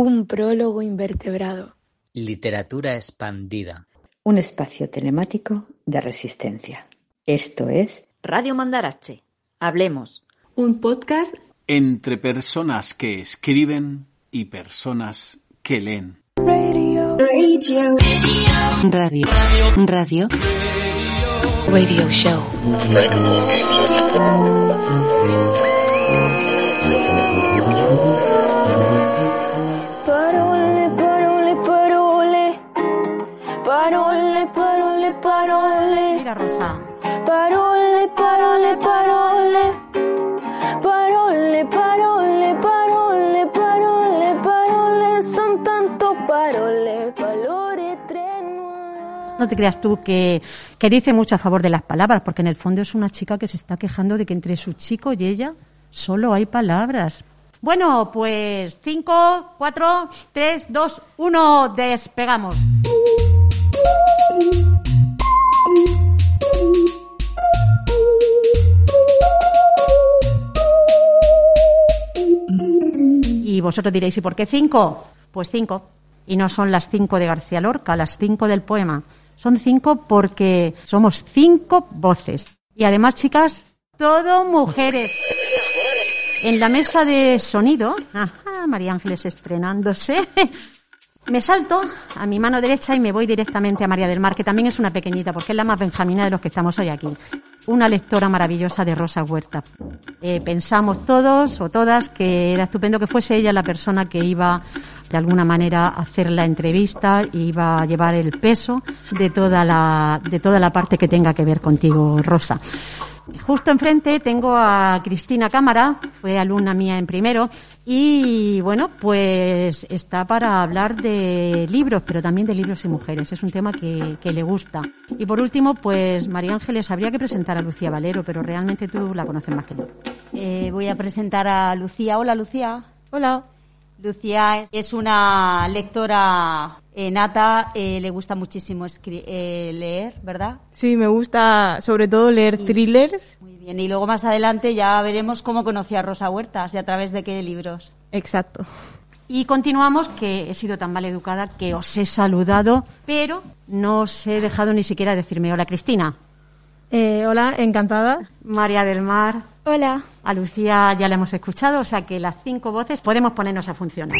Un prólogo invertebrado. Literatura expandida. Un espacio telemático de resistencia. Esto es Radio Mandarache. Hablemos. Un podcast entre personas que escriben y personas que leen. Radio. Radio. Radio. Radio. Radio show. Parole, parole. Mira, Rosa. Parole, parole, parole. Parole, parole, parole, parole, parole. Son tantos parole, valores trenuos. No te creas tú que, que dice mucho a favor de las palabras, porque en el fondo es una chica que se está quejando de que entre su chico y ella solo hay palabras. Bueno, pues 5, 4, 3, 2, 1, despegamos. Y vosotros diréis, ¿y por qué cinco? Pues cinco. Y no son las cinco de García Lorca, las cinco del poema. Son cinco porque somos cinco voces. Y además, chicas, todo mujeres. En la mesa de sonido, ajá, María Ángeles estrenándose, me salto a mi mano derecha y me voy directamente a María del Mar, que también es una pequeñita, porque es la más benjamina de los que estamos hoy aquí. Una lectora maravillosa de Rosa Huerta. Eh, pensamos todos o todas que era estupendo que fuese ella la persona que iba de alguna manera a hacer la entrevista y iba a llevar el peso de toda la, de toda la parte que tenga que ver contigo, Rosa. Justo enfrente tengo a Cristina Cámara, fue alumna mía en primero, y bueno, pues está para hablar de libros, pero también de libros y mujeres. Es un tema que, que le gusta. Y por último, pues María Ángeles, habría que presentar a Lucía Valero, pero realmente tú la conoces más que yo. Eh, voy a presentar a Lucía. Hola, Lucía. Hola. Lucía es- es una lectora eh, nata, eh, le gusta muchísimo escri- eh, leer, ¿verdad? Sí, me gusta sobre todo leer thrillers. Muy bien. Y luego más adelante ya veremos cómo conocí a Rosa Huertas y a través de qué libros. Exacto. Y continuamos, que he sido tan mal educada que os he saludado, pero no os he dejado ni siquiera decirme hola, Cristina. Eh, hola, encantada. María del Mar. Hola. A Lucía ya la hemos escuchado, o sea que las cinco voces podemos ponernos a funcionar.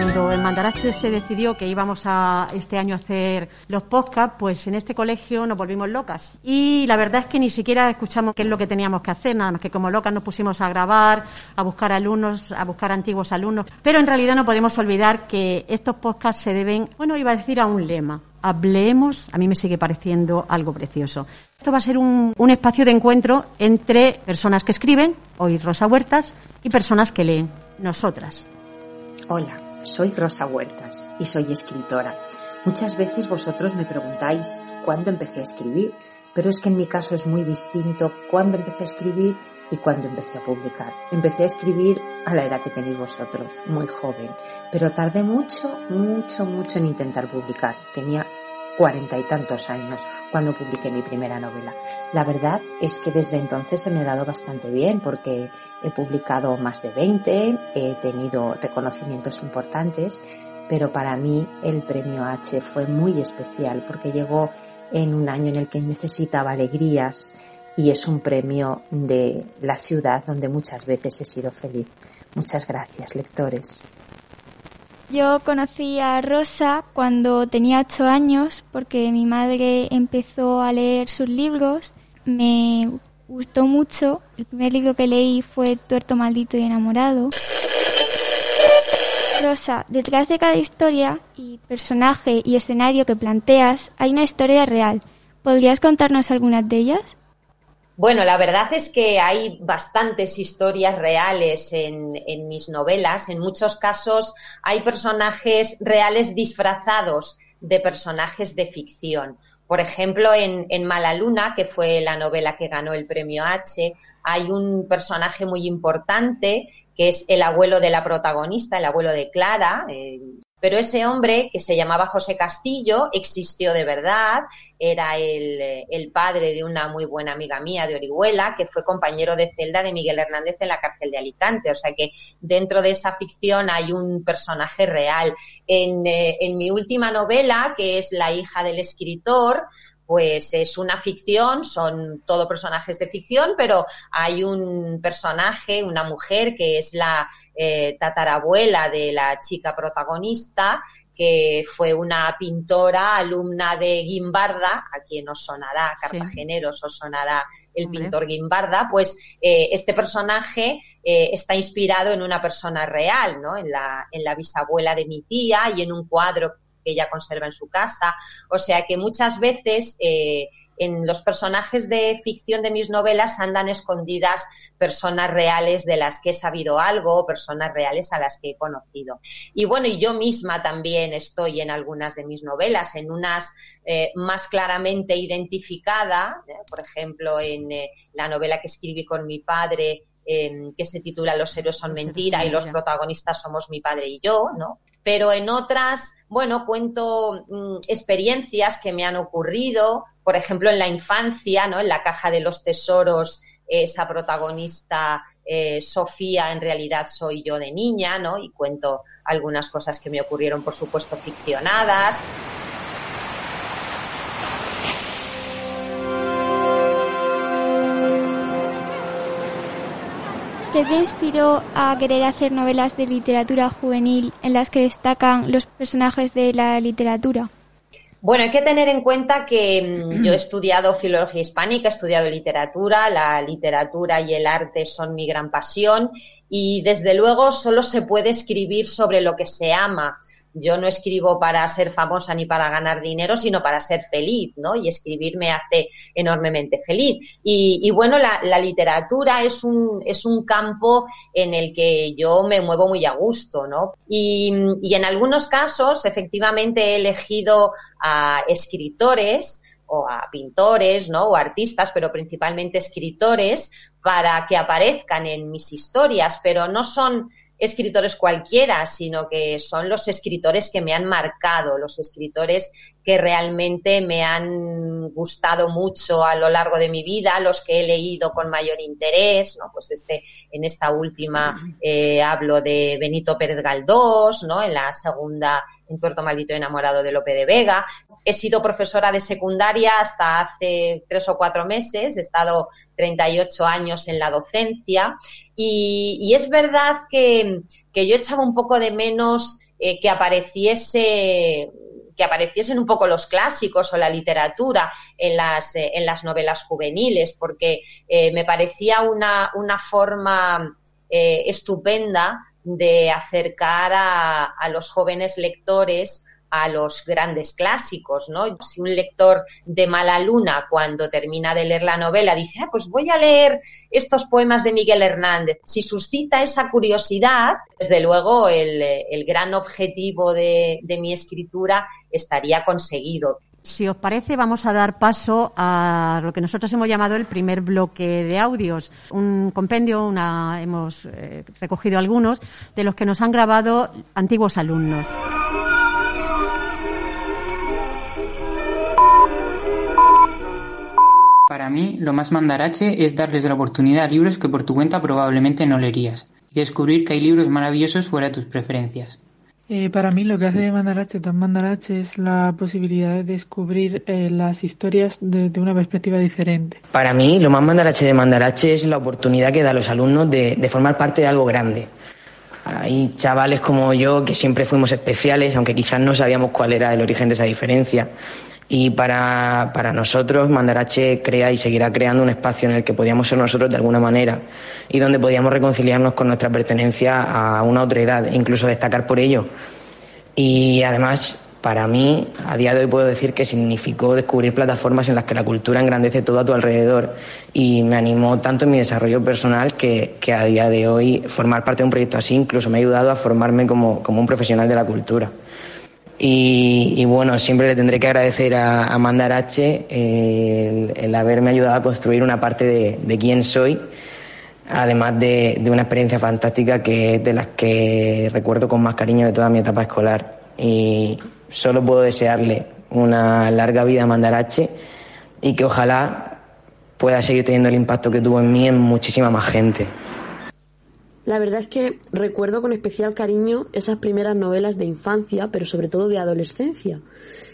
Cuando el Mandarache se decidió que íbamos a este año a hacer los podcasts, pues en este colegio nos volvimos locas. Y la verdad es que ni siquiera escuchamos qué es lo que teníamos que hacer, nada más que como locas nos pusimos a grabar, a buscar alumnos, a buscar antiguos alumnos. Pero en realidad no podemos olvidar que estos podcasts se deben, bueno, iba a decir a un lema. Hablemos, a mí me sigue pareciendo algo precioso. Esto va a ser un, un espacio de encuentro entre personas que escriben, hoy Rosa Huertas, y personas que leen, nosotras. Hola, soy Rosa Huertas y soy escritora. Muchas veces vosotros me preguntáis cuándo empecé a escribir, pero es que en mi caso es muy distinto cuándo empecé a escribir y cuándo empecé a publicar. Empecé a escribir a la edad que tenéis vosotros, muy joven, pero tardé mucho, mucho, mucho en intentar publicar. Tenía cuarenta y tantos años cuando publiqué mi primera novela. La verdad es que desde entonces se me ha dado bastante bien porque he publicado más de 20, he tenido reconocimientos importantes, pero para mí el premio H fue muy especial porque llegó en un año en el que necesitaba alegrías y es un premio de la ciudad donde muchas veces he sido feliz. Muchas gracias, lectores. Yo conocí a Rosa cuando tenía ocho años porque mi madre empezó a leer sus libros. Me gustó mucho. El primer libro que leí fue Tuerto, Maldito y Enamorado. Rosa, detrás de cada historia y personaje y escenario que planteas hay una historia real. ¿Podrías contarnos algunas de ellas? Bueno, la verdad es que hay bastantes historias reales en, mis novelas. En muchos casos hay personajes reales disfrazados de personajes de ficción. Por ejemplo, en, en Mala Luna, que fue la novela que ganó el premio H, hay un personaje muy importante que es el abuelo de la protagonista, el abuelo de Clara, eh, pero ese hombre, que se llamaba José Castillo, existió de verdad, era el, padre de una muy buena amiga mía de Orihuela, que fue compañero de celda de Miguel Hernández en la cárcel de Alicante. O sea que dentro de esa ficción hay un personaje real. En, eh, en mi última novela, que es La hija del escritor, pues es una ficción, son todo personajes de ficción, pero hay un personaje, una mujer que es la eh, tatarabuela de la chica protagonista, que fue una pintora, alumna de Guimbarda, a quien os sonará, cartageneros os sonará el pintor Guimbarda, pues eh, este personaje eh, está inspirado en una persona real, ¿no? En la, en la bisabuela de mi tía y en un cuadro que ella conserva en su casa. O sea que muchas veces eh, en los personajes de ficción de mis novelas andan escondidas personas reales de las que he sabido algo, personas reales a las que he conocido. Y bueno, y yo misma también estoy en algunas de mis novelas, en unas eh, más claramente identificada, eh, por ejemplo, en eh, la novela que escribí con mi padre, que se titula Los héroes son mentira y los protagonistas somos mi padre y yo, ¿no? Pero en otras, bueno, cuento mm, experiencias que me han ocurrido, por ejemplo, en la infancia, ¿no? En la caja de los tesoros, esa protagonista eh, Sofía en realidad soy yo de niña, ¿no? Y cuento algunas cosas que me ocurrieron, por supuesto, ficcionadas. ¿Qué te inspiró a querer hacer novelas de literatura juvenil en las que destacan los personajes de la literatura? Bueno, hay que tener en cuenta que mm, yo he estudiado filología hispánica, he estudiado literatura, la literatura y el arte son mi gran pasión y desde luego solo se puede escribir sobre lo que se ama yo no escribo para ser famosa ni para ganar dinero, sino para ser feliz, ¿no? Y escribir me hace enormemente feliz. Y, y bueno, la, la, literatura es un, es un campo en el que yo me muevo muy a gusto, ¿no? Y, y en algunos casos, efectivamente, he elegido a escritores o a pintores, ¿no? O artistas, pero principalmente escritores, para que aparezcan en mis historias, pero no son escritores cualquiera, sino que son los escritores que me han marcado, los escritores que realmente me han gustado mucho a lo largo de mi vida, los que he leído con mayor interés, ¿no? Pues este, en esta última eh, hablo de Benito Pérez Galdós, ¿no? En la segunda en Tuerto Maldito Enamorado de Lope de Vega. He sido profesora de secundaria hasta hace tres o cuatro meses, he estado 38 años en la docencia y, es verdad que, que, yo echaba un poco de menos eh, que apareciese que apareciesen un poco los clásicos o la literatura en las, eh, en las novelas juveniles, porque eh, me parecía una, una forma estupenda de acercar a, a los jóvenes lectores a los grandes clásicos, ¿no? Si un lector de mala luna, cuando termina de leer la novela, dice, ah, pues voy a leer estos poemas de Miguel Hernández, si suscita esa curiosidad, desde luego el, el gran objetivo de, de mi escritura estaría conseguido. Si os parece, vamos a dar paso a lo que nosotros hemos llamado el primer bloque de audios. Un compendio, una, hemos eh, recogido algunos de los que nos han grabado antiguos alumnos. Para mí, lo más mandarache es darles la oportunidad a libros que por tu cuenta probablemente no leerías y descubrir que hay libros maravillosos fuera de tus preferencias. Eh, para mí lo que hace de Mandarache tan Mandarache es la posibilidad de descubrir eh, las historias desde una perspectiva diferente. Para mí lo más Mandarache de Mandarache es la oportunidad que da a los alumnos de, de formar parte de algo grande. Hay chavales como yo que siempre fuimos especiales, aunque quizás no sabíamos cuál era el origen de esa diferencia. Y para, para nosotros, Mandarache crea y seguirá creando un espacio en el que podíamos ser nosotros de alguna manera y donde podíamos reconciliarnos con nuestra pertenencia a una otra edad, e incluso destacar por ello. Y además, para mí, a día de hoy puedo decir que significó descubrir plataformas en las que la cultura engrandece todo a tu alrededor y me animó tanto en mi desarrollo personal que, que a día de hoy formar parte de un proyecto así incluso me ha ayudado a formarme como, como un profesional de la cultura. Y, y, bueno, siempre le tendré que agradecer a, a Mandarache el, el, haberme ayudado a construir una parte de, de quién soy, además de, de, una experiencia fantástica que es de las que recuerdo con más cariño de toda mi etapa escolar. Y solo puedo desearle una larga vida a Mandarache y que ojalá pueda seguir teniendo el impacto que tuvo en mí en muchísima más gente. La verdad es que recuerdo con especial cariño esas primeras novelas de infancia, pero sobre todo de adolescencia,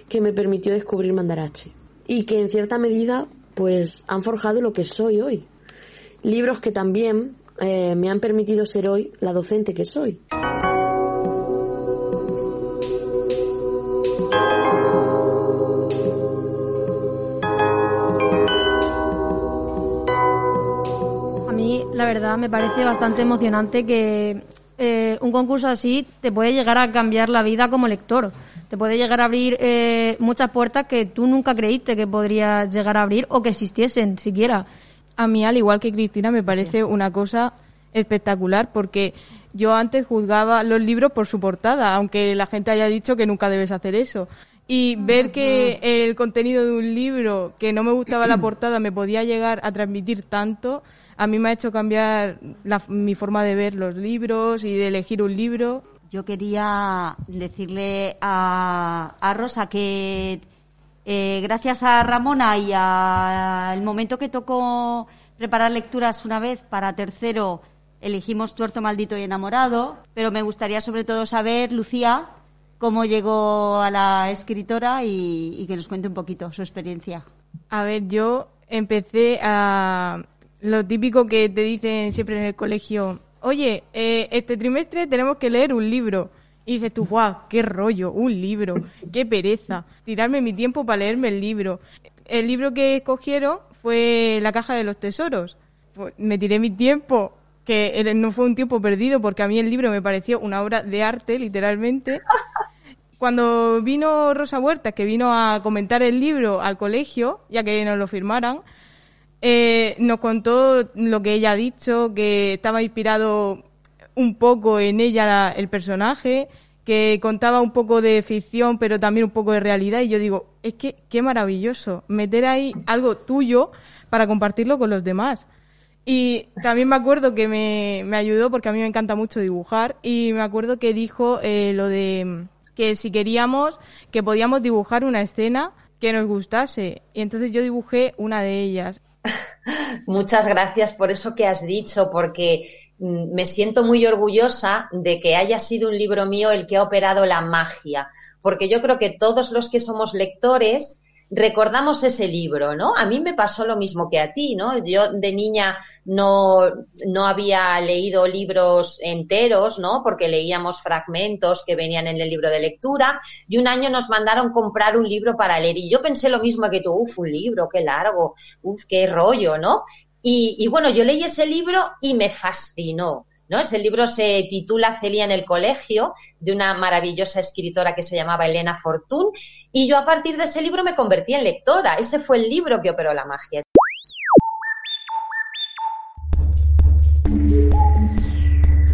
que me permitió descubrir Mandarache y que en cierta medida pues han forjado lo que soy hoy. Libros que también eh, me han permitido ser hoy la docente que soy. Verdad me parece bastante emocionante que eh, un concurso así te puede llegar a cambiar la vida como lector. Te puede llegar a abrir eh, muchas puertas que tú nunca creíste que podrías llegar a abrir o que existiesen siquiera. A mí, al igual que Cristina, me parece una cosa espectacular porque yo antes juzgaba los libros por su portada, aunque la gente haya dicho que nunca debes hacer eso. Y ver que el contenido de un libro que no me gustaba la portada me podía llegar a transmitir tanto, a mí me ha hecho cambiar la, mi forma de ver los libros y de elegir un libro. Yo quería decirle a, a Rosa que eh, gracias a Ramona y al momento que tocó preparar lecturas una vez para tercero, elegimos Tuerto, Maldito y Enamorado, pero me gustaría sobre todo saber, Lucía, cómo llegó a la escritora y, y que nos cuente un poquito su experiencia. A ver, yo empecé a, lo típico que te dicen siempre en el colegio, oye, eh, este trimestre tenemos que leer un libro. Y dices tú, guau, qué rollo, un libro, qué pereza, tirarme mi tiempo para leerme el libro. El libro que escogieron fue La caja de los tesoros. Pues me tiré mi tiempo, que no fue un tiempo perdido, porque a mí el libro me pareció una obra de arte, literalmente. Cuando vino Rosa Huerta, que vino a comentar el libro al colegio, ya que nos lo firmaran, eh, nos contó lo que ella ha dicho, que estaba inspirado un poco en ella el personaje, que contaba un poco de ficción, pero también un poco de realidad. Y yo digo, es que qué maravilloso meter ahí algo tuyo para compartirlo con los demás. Y también me acuerdo que me, me ayudó porque a mí me encanta mucho dibujar y me acuerdo que dijo eh, lo de que si queríamos que podíamos dibujar una escena que nos gustase. Y entonces yo dibujé una de ellas. Muchas gracias por eso que has dicho, porque mm, me siento muy orgullosa de que haya sido un libro mío el que ha operado la magia, porque yo creo que todos los que somos lectores recordamos ese libro, ¿no? A mí me pasó lo mismo que a ti, ¿no? Yo de niña no, no había leído libros enteros, ¿no? Porque leíamos fragmentos que venían en el libro de lectura y un año nos mandaron comprar un libro para leer y yo pensé lo mismo que tú, uf, un libro, qué largo, uf, qué rollo, ¿no? Y, y bueno, yo leí ese libro y me fascinó. ¿No? Ese libro se titula Celia en el colegio, de una maravillosa escritora que se llamaba Elena Fortún, y yo a partir de ese libro me convertí en lectora. Ese fue el libro que operó la magia.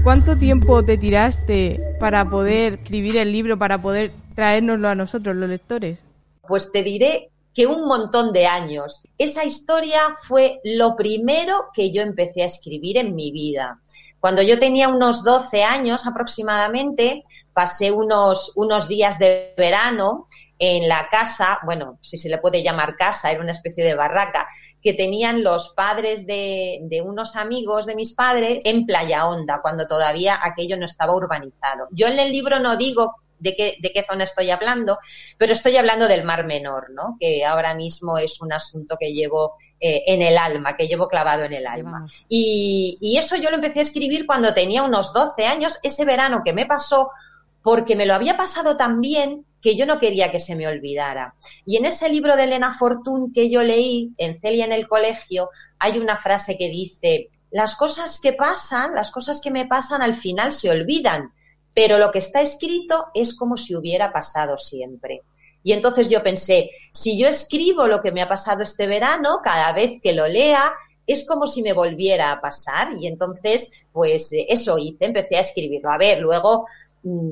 ¿Cuánto tiempo te tiraste para poder escribir el libro, para poder traérnoslo a nosotros, los lectores? Pues te diré que un montón de años. Esa historia fue lo primero que yo empecé a escribir en mi vida. Cuando yo tenía unos 12 años aproximadamente, pasé unos, unos días de verano en la casa, bueno, si se le puede llamar casa, era una especie de barraca, que tenían los padres de, de, unos amigos de mis padres en Playa Honda, cuando todavía aquello no estaba urbanizado. Yo en el libro no digo de qué, de qué zona estoy hablando, pero estoy hablando del Mar Menor, ¿no? Que ahora mismo es un asunto que llevo eh, en el alma, que llevo clavado en el alma. Y, y eso yo lo empecé a escribir cuando tenía unos 12 años, ese verano que me pasó, porque me lo había pasado tan bien que yo no quería que se me olvidara. Y en ese libro de Elena Fortún que yo leí, en Celia en el colegio, hay una frase que dice, las cosas que pasan, las cosas que me pasan al final se olvidan, pero lo que está escrito es como si hubiera pasado siempre. Y entonces yo pensé, si yo escribo lo que me ha pasado este verano, cada vez que lo lea, es como si me volviera a pasar. Y entonces, pues eh, eso hice, empecé a escribirlo. A ver, luego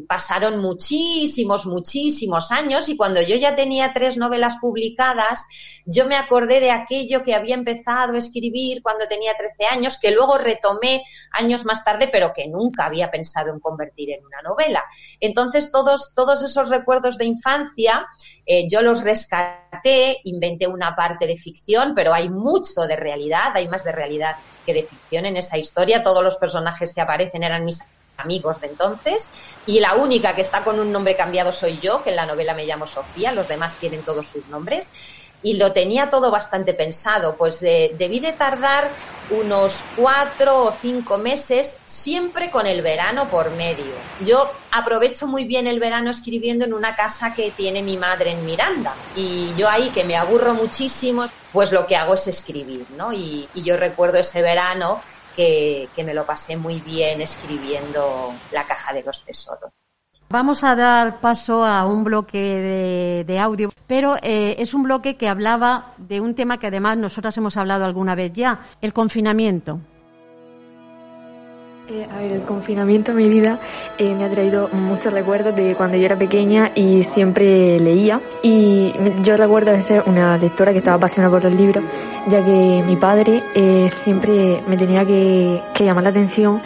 pasaron muchísimos, muchísimos años y cuando yo ya tenía tres novelas publicadas, yo me acordé de aquello que había empezado a escribir cuando tenía 13 años, que luego retomé años más tarde, pero que nunca había pensado en convertir en una novela. Entonces, todos, todos esos recuerdos de infancia, eh, yo los rescaté, inventé una parte de ficción, pero hay mucho de realidad, hay más de realidad que de ficción en esa historia. Todos los personajes que aparecen eran mis amigos de entonces y la única que está con un nombre cambiado soy yo, que en la novela me llamo Sofía, los demás tienen todos sus nombres y lo tenía todo bastante pensado, pues debí de tardar unos cuatro o cinco meses siempre con el verano por medio. Yo aprovecho muy bien el verano escribiendo en una casa que tiene mi madre en Miranda y yo ahí que me aburro muchísimo, pues lo que hago es escribir, ¿no? Y, yo recuerdo ese verano que, me lo pasé muy bien escribiendo La caja de los tesoros. Vamos a dar paso a un bloque de, audio, pero eh, es un bloque que hablaba de un tema que además nosotras hemos hablado alguna vez ya, el confinamiento. Eh, a ver, el confinamiento en mi vida eh, me ha traído muchos recuerdos de cuando yo era pequeña y siempre leía. Y yo recuerdo de ser una lectora que estaba apasionada por los libros, ya que mi padre eh, siempre me tenía que, llamar la atención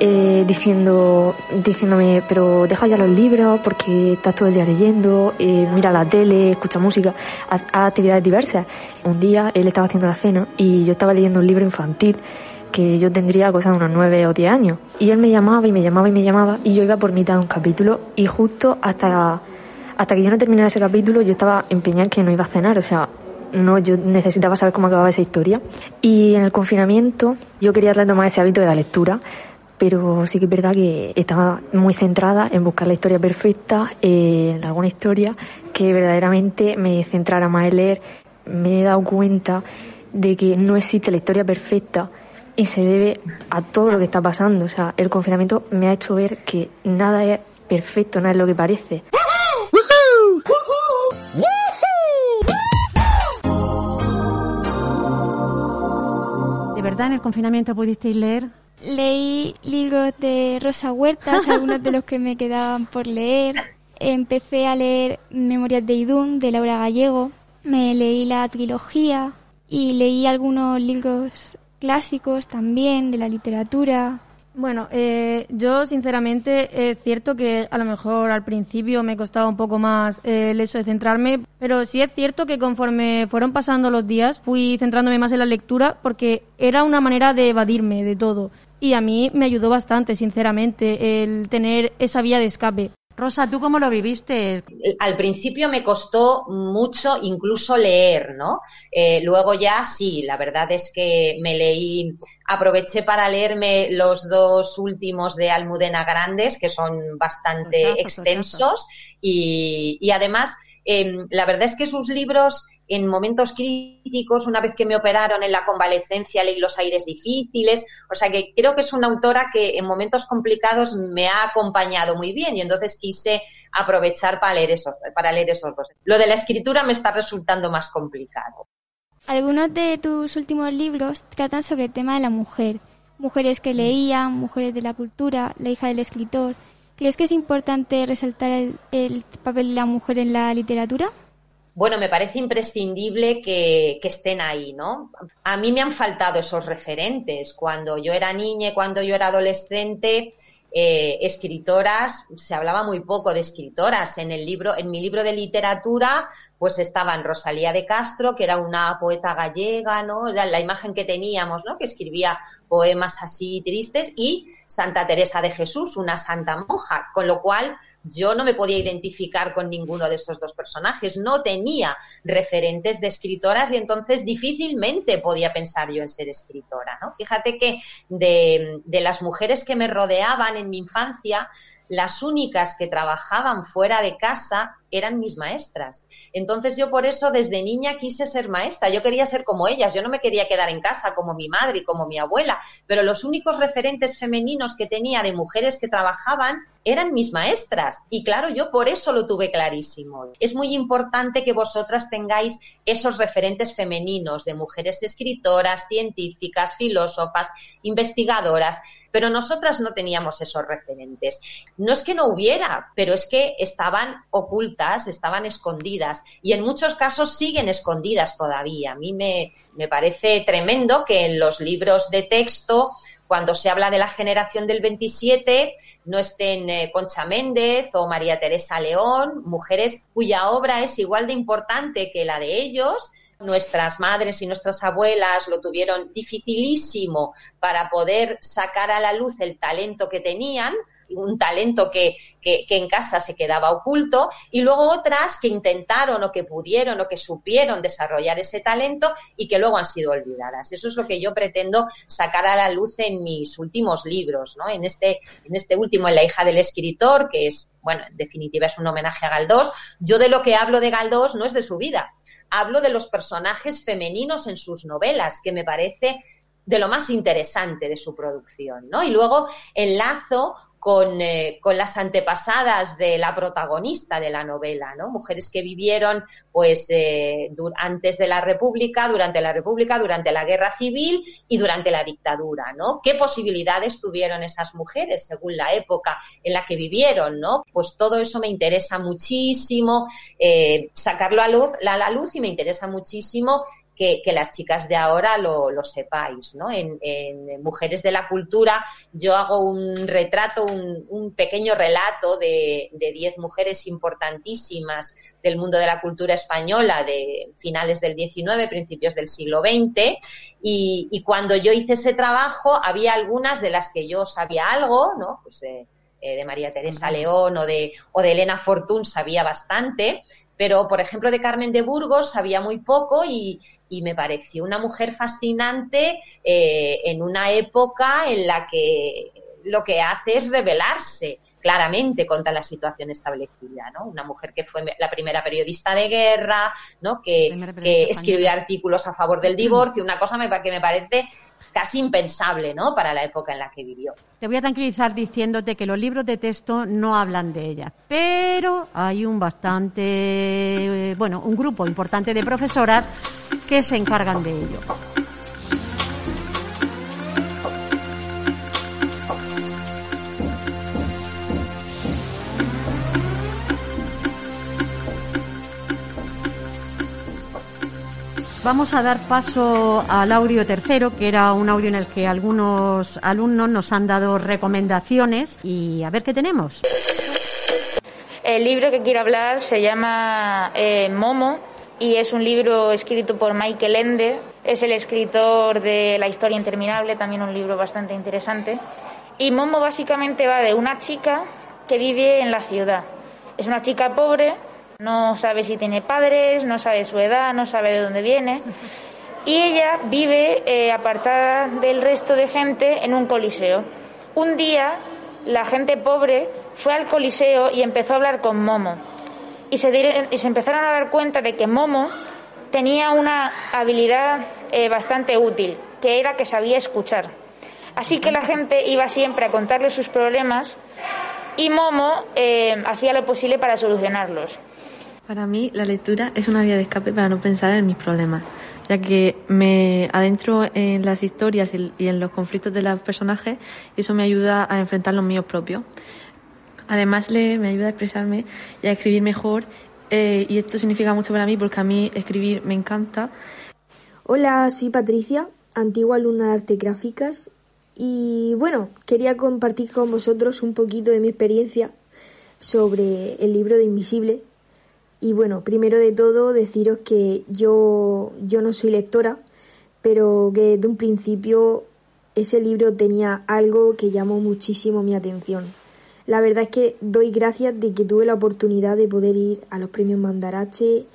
diciendo, diciéndome, pero deja ya los libros porque estás todo el día leyendo, mira la tele, escucha música, haz actividades diversas. Un día él estaba haciendo la cena y yo estaba leyendo un libro infantil que yo tendría cosa de unos nueve o diez años. Y él me llamaba y me llamaba y me llamaba y yo iba por mitad de un capítulo y justo hasta, hasta que yo no terminara ese capítulo yo estaba empeñada en que no iba a cenar, o sea, no, yo necesitaba saber cómo acababa esa historia. Y en el confinamiento yo quería retomar ese hábito de la lectura, pero sí que es verdad que estaba muy centrada en buscar la historia perfecta, en alguna historia que verdaderamente me centrara más en leer. Me he dado cuenta de que no existe la historia perfecta, y se debe a todo lo que está pasando. O sea, el confinamiento me ha hecho ver que nada es perfecto, nada es lo que parece. Verdad en el confinamiento pudisteis leer? Leí libros de Rosa Huertas, algunos de los que me quedaban por leer. Empecé a leer Memorias de Idún de Laura Gallego. Me leí la trilogía y leí algunos libros clásicos también, de la literatura. Bueno, eh, yo sinceramente es cierto que a lo mejor al principio me costaba un poco más eh, el hecho de centrarme, pero sí es cierto que conforme fueron pasando los días fui centrándome más en la lectura porque era una manera de evadirme de todo. Y a mí me ayudó bastante, sinceramente, el tener esa vía de escape. Rosa, ¿tú cómo lo viviste? Al principio me costó mucho incluso leer, ¿no? Eh, luego ya sí, la verdad es que me leí, aproveché para leerme los dos últimos de Almudena Grandes, que son bastante extensos, y, y, además, eh, la verdad es que sus libros en momentos críticos, una vez que me operaron en la convalecencia, leí Los aires difíciles. O sea que creo que es una autora que en momentos complicados me ha acompañado muy bien y entonces quise aprovechar para leer esos, para leer esos dos. Lo de la escritura me está resultando más complicado. Algunos de tus últimos libros tratan sobre el tema de la mujer. Mujeres que leían, mujeres de la cultura, la hija del escritor. ¿Crees que es importante resaltar el, el papel de la mujer en la literatura? bueno, me parece imprescindible que, estén ahí, ¿no? A mí me han faltado esos referentes. Cuando yo era niña, cuando yo era adolescente, eh, escritoras, se hablaba muy poco de escritoras. En el libro, en mi libro de literatura, pues estaban Rosalía de Castro, que era una poeta gallega, ¿no? Era la imagen que teníamos, ¿no? Que escribía poemas así tristes, y Santa Teresa de Jesús, una santa monja, con lo cual yo no me podía identificar con ninguno de esos dos personajes, no tenía referentes de escritoras y entonces difícilmente podía pensar yo en ser escritora, ¿no? Fíjate que de, de las mujeres que me rodeaban en mi infancia, las únicas que trabajaban fuera de casa eran mis maestras. Entonces yo por eso desde niña quise ser maestra, yo quería ser como ellas, yo no me quería quedar en casa como mi madre y como mi abuela, pero los únicos referentes femeninos que tenía de mujeres que trabajaban eran mis maestras y claro, yo por eso lo tuve clarísimo. Es muy importante que vosotras tengáis esos referentes femeninos de mujeres escritoras, científicas, filósofas, investigadoras, pero nosotras no teníamos esos referentes. No es que no hubiera, pero es que estaban estaban escondidas y en muchos casos siguen escondidas todavía. A mí me, me parece tremendo que en los libros de texto cuando se habla de la generación del 27, no estén eh, Concha Méndez o María Teresa León, mujeres cuya obra es igual de importante que la de ellos, nuestras madres y nuestras abuelas lo tuvieron dificilísimo para poder sacar a la luz el talento que tenían, un talento que, que, en casa se quedaba oculto, y luego otras que intentaron o que pudieron o que supieron desarrollar ese talento y que luego han sido olvidadas. Eso es lo que yo pretendo sacar a la luz en mis últimos libros, ¿no? En este, en este último, en La hija del escritor, que es, bueno, en definitiva es un homenaje a Galdós. Yo de lo que hablo de Galdós no es de su vida, hablo de los personajes femeninos en sus novelas, que me parece de lo más interesante de su producción, ¿no? Y luego enlazo con, eh, con, las antepasadas de la protagonista de la novela, ¿no? Mujeres que vivieron, pues, eh, antes de la República, durante la República, durante la Guerra Civil y durante la dictadura, ¿no? ¿Qué posibilidades tuvieron esas mujeres según la época en la que vivieron, ¿no? Pues todo eso me interesa muchísimo eh, sacarlo a, luz, a la luz y me interesa muchísimo que, las chicas de ahora lo, sepáis, ¿no? En, Mujeres de la Cultura yo hago un retrato, un, pequeño relato de, diez mujeres importantísimas del mundo de la cultura española de finales del XIX, principios del siglo XX, y, cuando yo hice ese trabajo había algunas de las que yo sabía algo, ¿no? Pues, eh, eh, de María Teresa León o de, o de Elena Fortún sabía bastante, pero por ejemplo de Carmen de Burgos sabía muy poco y, me pareció una mujer fascinante eh, en una época en la que lo que hace es rebelarse claramente contra la situación establecida, ¿no? Una mujer que fue la primera periodista de guerra, ¿no? Que, que escribió artículos a favor del divorcio, una cosa que me parece casi impensable, ¿no? Para la época en la que vivió. Te voy a tranquilizar diciéndote que los libros de texto no hablan de ella, pero hay un bastante, bueno, un grupo importante de profesoras que se encargan de ello. Vamos a dar paso al audio tercero, que era un audio en el que algunos alumnos nos han dado recomendaciones y a ver qué tenemos. El libro que quiero hablar se llama eh, Momo y es un libro escrito por Michael Ende. Es el escritor de La historia interminable, también un libro bastante interesante. Y Momo básicamente va de una chica que vive en la ciudad. Es una chica pobre no sabe si tiene padres, no sabe su edad, no sabe de dónde viene. Y ella vive eh, apartada del resto de gente en un coliseo. Un día, la gente pobre fue al coliseo y empezó a hablar con Momo. Y se, empezaron a dar cuenta de que Momo tenía una habilidad eh, bastante útil, que era que sabía escuchar. Así que la gente iba siempre a contarle sus problemas y Momo eh, hacía lo posible para solucionarlos. Para mí, la lectura es una vía de escape para no pensar en mis problemas, ya que me adentro en las historias y en los conflictos de los personajes y eso me ayuda a enfrentar los míos propios. Además, leer me ayuda a expresarme y a escribir mejor eh, y esto significa mucho para mí porque a mí escribir me encanta. Hola, soy Patricia, antigua alumna de artes gráficas y bueno, quería compartir con vosotros un poquito de mi experiencia sobre el libro de Invisible y bueno, primero de todo deciros que yo, yo no soy lectora, pero que desde un principio ese libro tenía algo que llamó muchísimo mi atención. La verdad es que doy gracias de que tuve la oportunidad de poder ir a los premios Mandarache,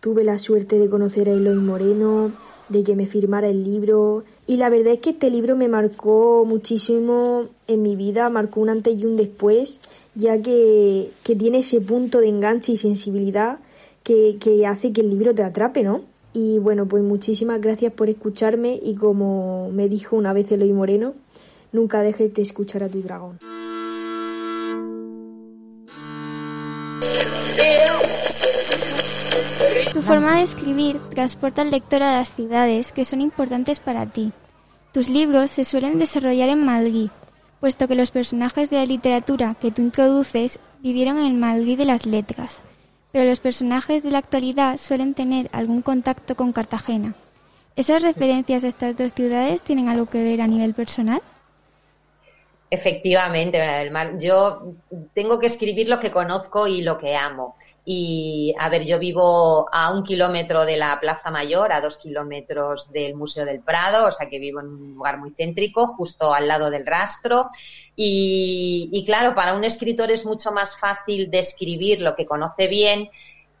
tuve la suerte de conocer a Eloy Moreno, de que me firmara el libro. Y la verdad es que este libro me marcó muchísimo en mi vida, marcó un antes y un después, ya que, que tiene ese punto de enganche y sensibilidad que, que hace que el libro te atrape, ¿no? Y bueno, pues muchísimas gracias por escucharme y como me dijo una vez Eloy Moreno, nunca dejes de escuchar a tu dragón. Tu forma de escribir transporta al lector a las ciudades que son importantes para ti. Tus libros se suelen desarrollar en Madrid, puesto que los personajes de la literatura que tú introduces vivieron en el Madrid de las letras, pero los personajes de la actualidad suelen tener algún contacto con Cartagena. ¿Esas referencias a estas dos ciudades tienen algo que ver a nivel personal? Efectivamente, del Mar. Yo tengo que escribir lo que conozco y lo que amo. Y, a ver, yo vivo a un kilómetro de la Plaza Mayor, a dos kilómetros del Museo del Prado, o sea que vivo en un lugar muy céntrico, justo al lado del rastro. Y, claro, para un escritor es mucho más fácil describir lo que conoce bien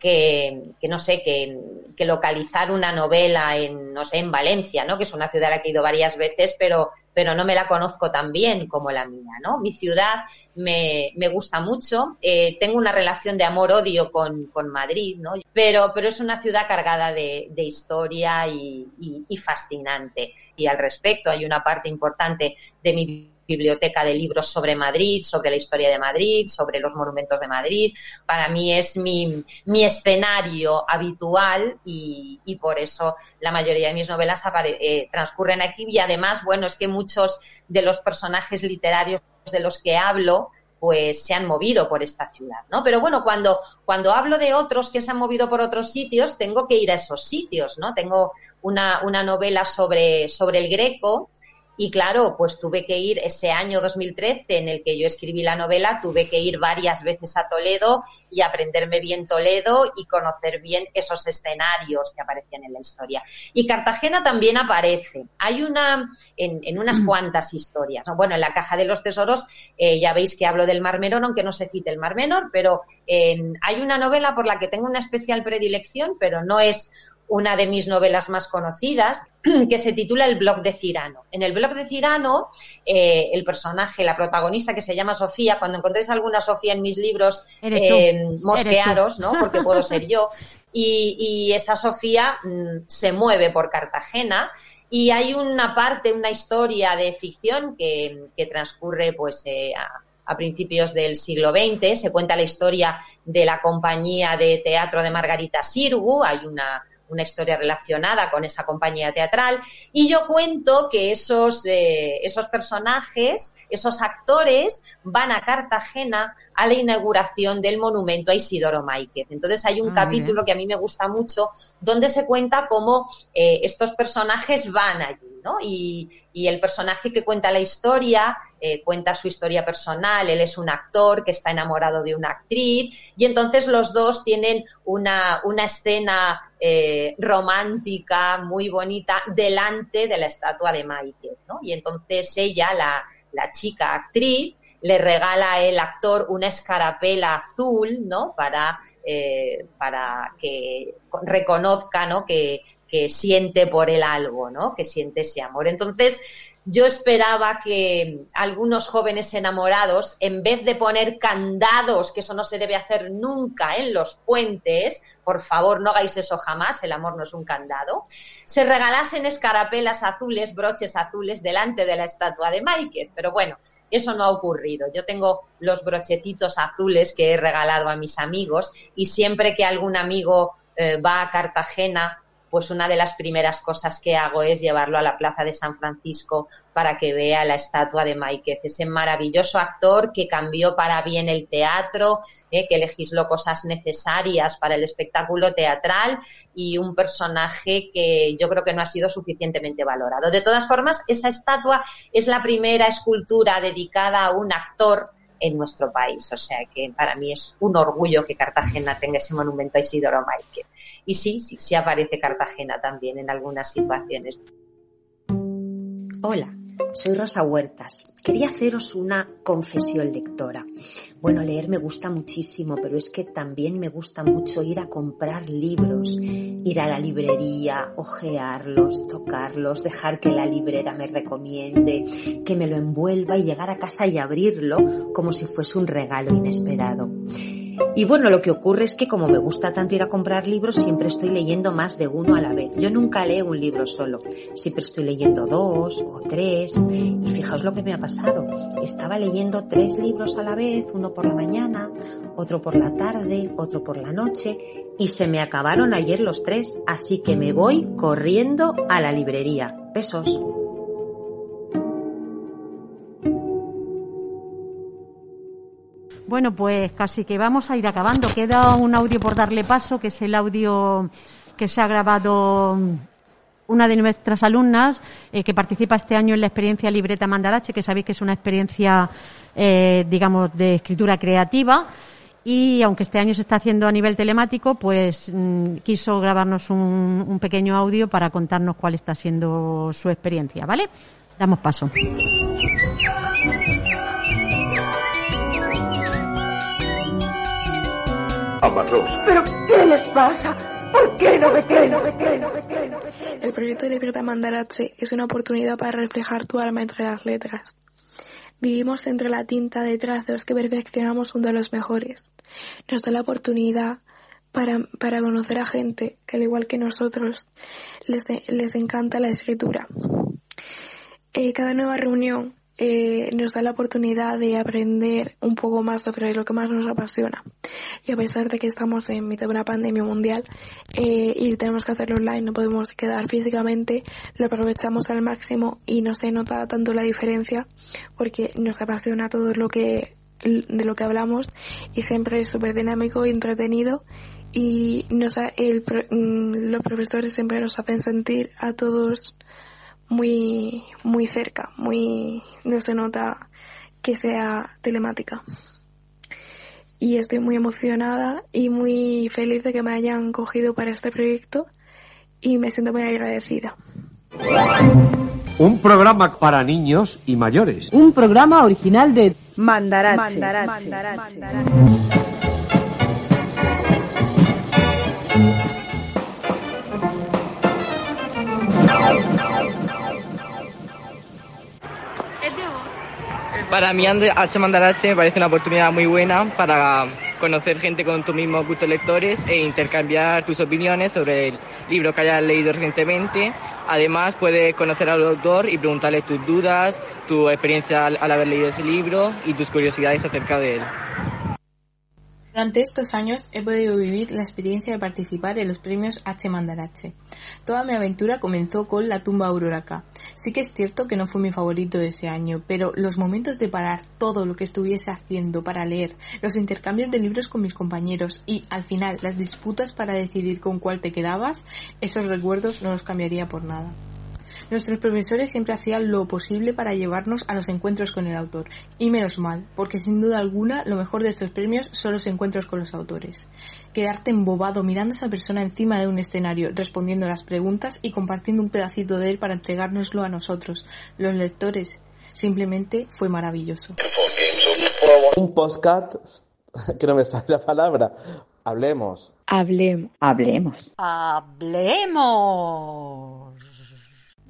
que, no sé, que, que, localizar una novela en, no sé, en Valencia, ¿no? Que es una ciudad a la que he ido varias veces, pero, pero no me la conozco tan bien como la mía, ¿no? Mi ciudad me, me gusta mucho, eh, tengo una relación de amor-odio con, con, Madrid, ¿no? Pero, pero es una ciudad cargada de, de historia y, y, y fascinante. Y al respecto hay una parte importante de mi biblioteca de libros sobre Madrid, sobre la historia de Madrid, sobre los monumentos de Madrid. Para mí es mi, mi escenario habitual y, por eso la mayoría de mis novelas eh, transcurren aquí y además, bueno, es que muchos de los personajes literarios de los que hablo pues se han movido por esta ciudad, ¿no? Pero bueno, cuando, cuando hablo de otros que se han movido por otros sitios, tengo que ir a esos sitios, ¿no? Tengo una, una novela sobre, sobre el Greco, y claro, pues tuve que ir ese año 2013 en el que yo escribí la novela, tuve que ir varias veces a Toledo y aprenderme bien Toledo y conocer bien esos escenarios que aparecían en la historia. Y Cartagena también aparece. Hay una, en, en unas cuantas historias. ¿no? Bueno, en la caja de los tesoros eh, ya veis que hablo del Mar Menor, aunque no se cite el Mar Menor, pero eh, hay una novela por la que tengo una especial predilección, pero no es una de mis novelas más conocidas, que se titula El blog de Cirano. En el blog de Cirano, eh, el personaje, la protagonista que se llama Sofía, cuando encontréis alguna Sofía en mis libros, eh, mosquearos, ¿no? Porque puedo ser yo. Y, y esa Sofía mmm, se mueve por Cartagena y hay una parte, una historia de ficción que, que transcurre pues eh, a, a principios del siglo XX. Se cuenta la historia de la compañía de teatro de Margarita Sirgu. Hay una, una historia relacionada con esa compañía teatral y yo cuento que esos, eh, esos personajes, esos actores van a Cartagena a la inauguración del monumento a Isidoro Máiquez. Entonces hay un ah, capítulo bien. que a mí me gusta mucho donde se cuenta cómo eh, estos personajes van allí, Y, el personaje que cuenta la historia eh, cuenta su historia personal, él es un actor que está enamorado de una actriz y entonces los dos tienen una, una escena eh, romántica muy bonita delante de la estatua de ¿no? Y entonces ella, la, la chica actriz, le regala al actor una escarapela azul, ¿no? Para, eh, para que reconozca, ¿no? Que, que siente por él algo, ¿no? Que siente ese amor. Entonces, yo esperaba que algunos jóvenes enamorados, en vez de poner candados, que eso no se debe hacer nunca en los puentes, por favor no hagáis eso jamás, el amor no es un candado, se regalasen escarapelas azules, broches azules delante de la estatua de Máiquez. Pero bueno, eso no ha ocurrido. Yo tengo los brochetitos azules que he regalado a mis amigos y siempre que algún amigo eh, va a Cartagena pues una de las primeras cosas que hago es llevarlo a la Plaza de San Francisco para que vea la estatua de Máiquez, ese maravilloso actor que cambió para bien el teatro, eh, que legisló cosas necesarias para el espectáculo teatral y un personaje que yo creo que no ha sido suficientemente valorado. De todas formas, esa estatua es la primera escultura dedicada a un actor en nuestro país. O sea que para mí es un orgullo que Cartagena tenga ese monumento a Isidoro Máiquez. Y sí, sí, sí aparece Cartagena también en algunas situaciones. Hola, soy Rosa Huertas. Quería haceros una confesión lectora. Bueno, leer me gusta muchísimo, pero es que también me gusta mucho ir a comprar libros, ir a la librería, ojearlos, tocarlos, dejar que la librera me recomiende, que me lo envuelva y llegar a casa y abrirlo como si fuese un regalo inesperado. Y bueno, lo que ocurre es que como me gusta tanto ir a comprar libros, siempre estoy leyendo más de uno a la vez. Yo nunca leo un libro solo, siempre estoy leyendo dos o tres. Y fijaos lo que me ha pasado. Estaba leyendo tres libros a la vez, uno por la mañana, otro por la tarde, otro por la noche, y se me acabaron ayer los tres, así que me voy corriendo a la librería. Besos. Bueno, pues casi que vamos a ir acabando. Queda un audio por darle paso, que es el audio que se ha grabado una de nuestras alumnas eh, que participa este año en la experiencia Libreta Mandarache, que sabéis que es una experiencia, eh, digamos, de escritura creativa. Y aunque este año se está haciendo a nivel telemático, pues mm, quiso grabarnos un, un pequeño audio para contarnos cuál está siendo su experiencia, ¿vale? Damos paso. ¿Pero qué les pasa? ¿Por qué no me creen? El proyecto de Libreta Mandarache es una oportunidad para reflejar tu alma entre las letras. Vivimos entre la tinta de trazos que perfeccionamos junto a los mejores. Nos da la oportunidad para, para conocer a gente que al igual que nosotros les, les encanta la escritura. Eh, cada nueva reunión eh, nos da la oportunidad de aprender un poco más sobre lo que más nos apasiona. Y a pesar de que estamos en mitad de una pandemia mundial eh, y tenemos que hacerlo online, no podemos quedar físicamente, lo aprovechamos al máximo y no se nota tanto la diferencia porque nos apasiona todo lo que de lo que hablamos y siempre es súper dinámico y entretenido y nos, el, mm, los profesores siempre nos hacen sentir a todos muy, muy cerca, muy, no se nota que sea telemática. Y estoy muy emocionada y muy feliz de que me hayan cogido para este proyecto y me siento muy agradecida. Un programa para niños y mayores. Un programa original de Mandarache. Mandarache. Mandarache. Para mí H. Mandarache me parece una oportunidad muy buena para conocer gente con tus mismos gustos lectores e intercambiar tus opiniones sobre el libro que hayas leído recientemente. Además puedes conocer al autor y preguntarle tus dudas, tu experiencia al haber leído ese libro y tus curiosidades acerca de él. Durante estos años he podido vivir la experiencia de participar en los premios H. Mandarache. Toda mi aventura comenzó con La tumba Aurora Sí que es cierto que no fue mi favorito de ese año, pero los momentos de parar todo lo que estuviese haciendo para leer, los intercambios de libros con mis compañeros y, al final, las disputas para decidir con cuál te quedabas, esos recuerdos no los cambiaría por nada. Nuestros profesores siempre hacían lo posible para llevarnos a los encuentros con el autor, y menos mal, porque sin duda alguna lo mejor de estos premios son los encuentros con los autores. Quedarte embobado mirando a esa persona encima de un escenario, respondiendo las preguntas y compartiendo un pedacito de él para entregárnoslo a nosotros, los lectores. Simplemente fue maravilloso. Un podcast, que no me sale la palabra. Hablemos. Hablemos. Hablemos. Hablemos.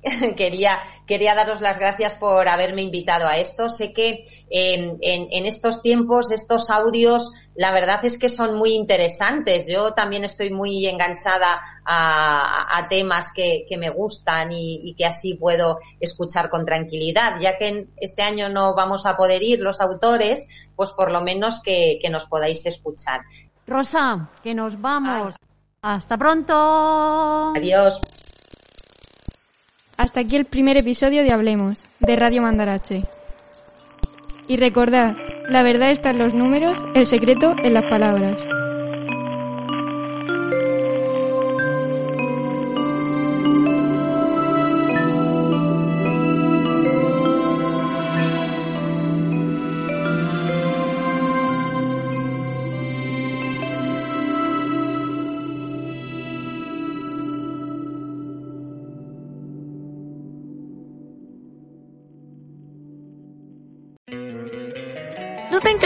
quería, quería daros las gracias por haberme invitado a esto. Sé que en, en, estos tiempos, estos audios, la verdad es que son muy interesantes. Yo también estoy muy enganchada a, a temas que, que, me gustan y, y, que así puedo escuchar con tranquilidad. Ya que este año no vamos a poder ir los autores, pues por lo menos que, que nos podáis escuchar. Rosa, que nos vamos. Hasta pronto. Adiós. Hasta aquí el primer episodio de Hablemos, de Radio Mandarache. Y recordad, la verdad está en los números, el secreto en las palabras.